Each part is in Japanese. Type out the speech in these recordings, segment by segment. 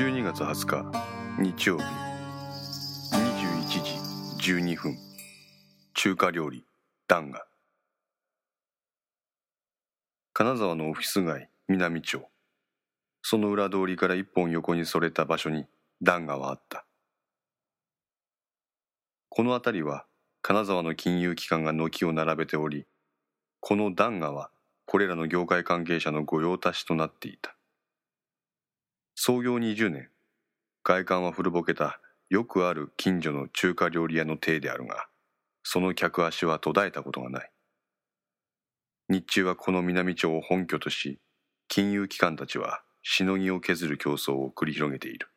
12月20日日曜日。21時12分。中華料理ダンガ。金沢のオフィス街南町。その裏通りから一本横にそれた場所にダンガはあった。この辺りは金沢の金融機関が軒を並べておりこのダンガはこれらの業界関係者の御用達となっていた。創業20年。外観は古ぼけたよくある近所の中華料理屋の体であるがその客足は途絶えたことがない。日中はこの南町を本拠とし金融機関たちはしのぎを削る競争を繰り広げている。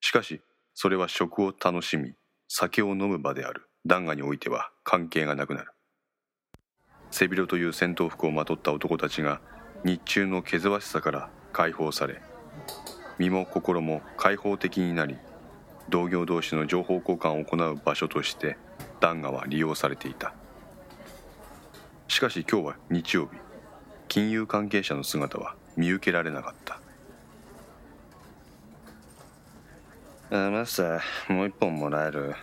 しかしそれは食を楽しみ酒を飲む場である。ダンガにおいては関係がなくなる。背広という戦闘服をまとった男たちが日中の気ぜわしさから解放され身も心も開放的になり同業同士の情報交換を行う場所としてダンガは利用されていた。しかし今日は日曜日。金融関係者の姿は見受けられなかった。あマスターもう一本もらえる？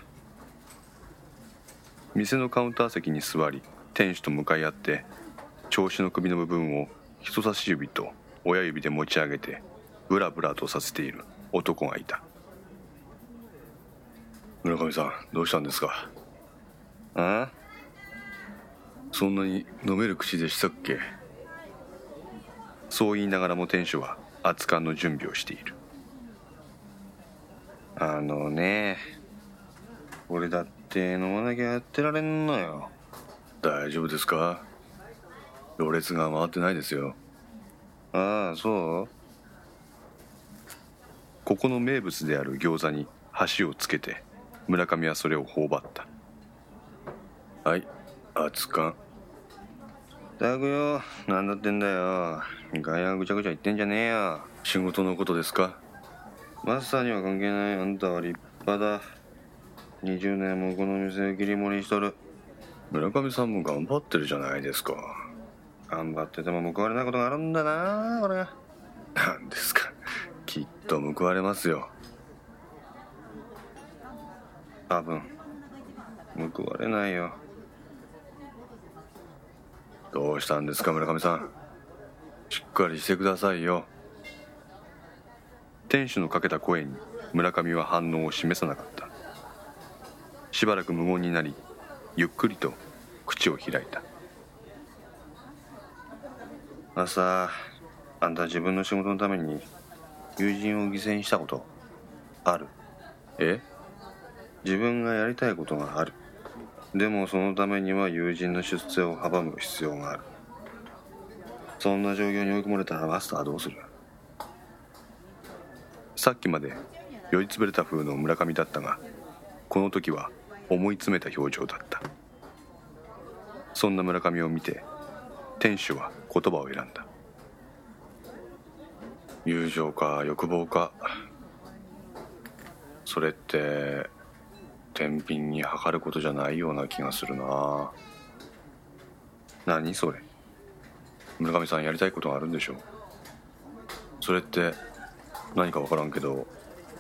店のカウンター席に座り店主と向かい合って調子の首の部分を人差し指と親指で持ち上げてブラブラとさせている男がいた。村上さんどうしたんですか？あ？そんなに飲める口でしたっけ？そう言いながらも店主は熱燗の準備をしている。あのね俺だって飲まなきゃやってられんのよ。大丈夫ですか？ろれが回ってないですよ。ああそう？ここの名物である餃子に箸をつけて村上はそれを頬張った。はい熱燗。たくよ何だってんだよ。外野ぐちゃぐちゃ言ってんじゃねえよ。仕事のことですか？マスターには関係ない。あんたは立派だ。20年もこの店を切り盛りしとる。村上さんも頑張ってるじゃないですか。頑張ってても報われないことがあるんだなこれ何ですか？きっと報われますよ。多分報われないよ。どうしたんですか村上さん。しっかりしてくださいよ。店主のかけた声に村上は反応を示さなかった。しばらく無言になりゆっくりと口を開いた。朝あんた自分の仕事のために友人を犠牲にしたことある。え？自分がやりたいことがある。でもそのためには友人の出世を阻む必要がある。そんな状況に追い込まれたらマスターはどうする？さっきまで酔いつぶれた風の村上だったがこの時は思い詰めた表情だった。そんな村上を見て店主は言葉を選んだ友情か欲望か。それって天秤に測ることじゃないような気がするな。何？それ。村上さんやりたいことがあるんでしょそれって何か分からんけど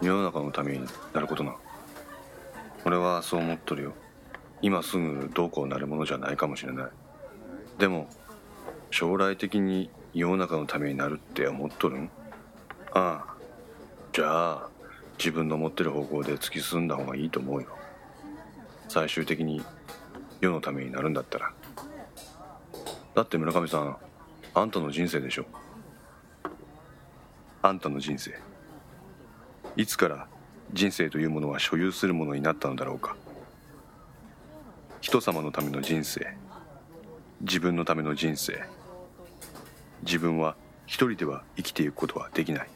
世の中のためになることな俺はそう思っとるよ。今すぐどうこうなるものじゃないかもしれない。でも将来的に世の中のためになるって思っとるん？ああじゃあ自分の持ってる方向で突き進んだ方がいいと思うよ。最終的に世のためになるんだったら。だって村上さんあんたの人生でしょ。あんたの人生。いつから人生というものは所有するものになったのだろうか。人様のための人生。自分のための人生。自分は一人では生きていくことはできない。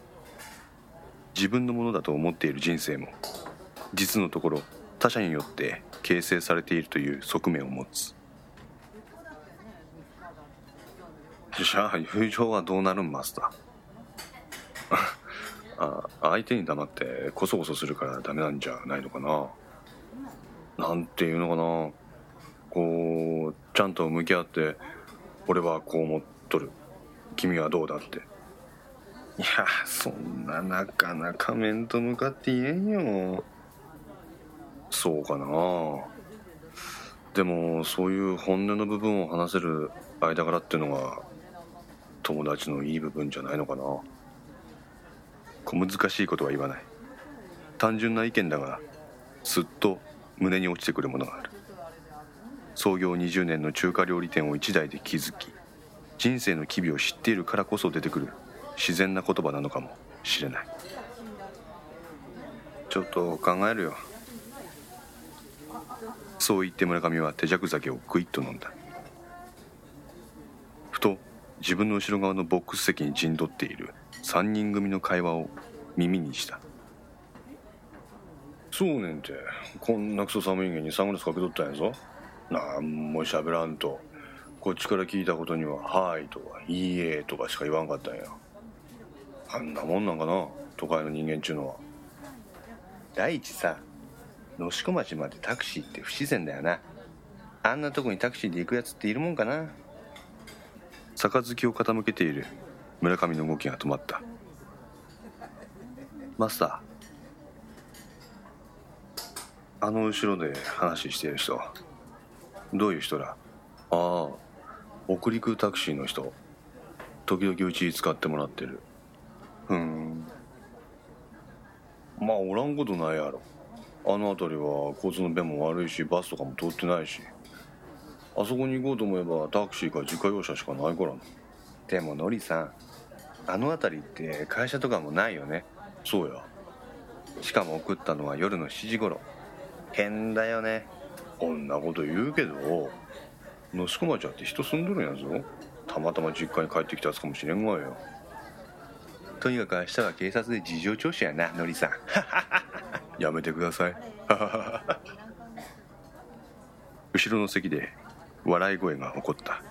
自分のものだと思っている人生も実のところ他者によって形成されているという側面を持つ。じゃあ友情はどうなるんマスター？あ相手に黙ってコソコソするからダメなんじゃないのかな？なんていうのかな？こうちゃんと向き合って俺はこう思っとる。君はどうだって。いやそんななかなか面と向かって言えんよ。そうかな。でもそういう本音の部分を話せる間柄ってのが友達のいい部分じゃないのかな。小難しいことは言わない。単純な意見だがすっと胸に落ちてくるものがある。創業20年の中華料理店を一代で築き人生の機微を知っているからこそ出てくる。自然な言葉なのかもしれない。ちょっと考えるよ。そう言って村上は手酌酒をクイッと飲んだ。ふと自分の後ろ側のボックス席に陣取っている3人組の会話を耳にした。そうねんてこんなクソ寒いげにサングラスかけとったんやぞ。なんも喋らんと。こっちから聞いたことには「はい」とか「いいえ」とかしか言わんかったんや。あんなもんなんかな都会の人間っちゅうのは。第一さ能代町までタクシーって不自然だよな。あんなとこにタクシーで行くやつっているもんかな。杯を傾けている。村上の動きが止まった。マスター。あの後ろで話してる人。どういう人だ？ああ北陸タクシーの人。時々うち使ってもらってる。ふん。まあおらんことないやろ。あの辺りは交通の便も悪いしバスとかも通ってないし。あそこに行こうと思えばタクシーか自家用車しかないからな。でものりさんあの辺りって会社とかもないよね。そうや。しかも送ったのは夜の7時頃。変だよね。こんなこと言うけど能代町あって人住んどるんやぞ。たまたま実家に帰ってきたやつかもしれんわよとにかく明日は警察で事情聴取やなのりさん。やめてください。後ろの席で笑い声が起こった。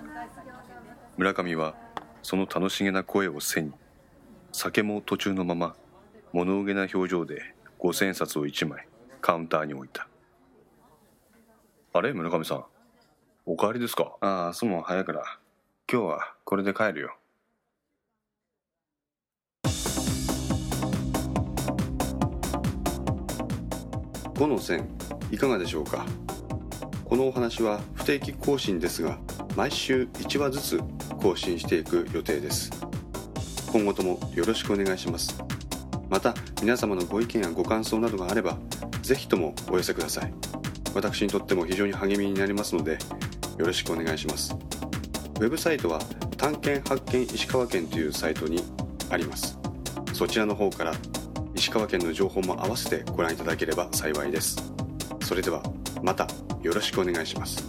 村上はその楽しげな声を背に酒も途中のまま物憂げな表情で五千円札を1枚カウンターに置いた。あれ？村上さん。お帰りですか？ああそも早いから。今日はこれで帰るよ。5の線いかがでしょうか？このお話は不定期更新ですが毎週1話ずつ更新していく予定です。今後ともよろしくお願いします。また皆様のご意見やご感想などがあればぜひともお寄せください。私にとっても非常に励みになりますのでよろしくお願いします。ウェブサイトは探検発見石川県というサイトにあります。そちらの方から石川県の情報も合わせてご覧いただければ幸いです。それではまたよろしくお願いします。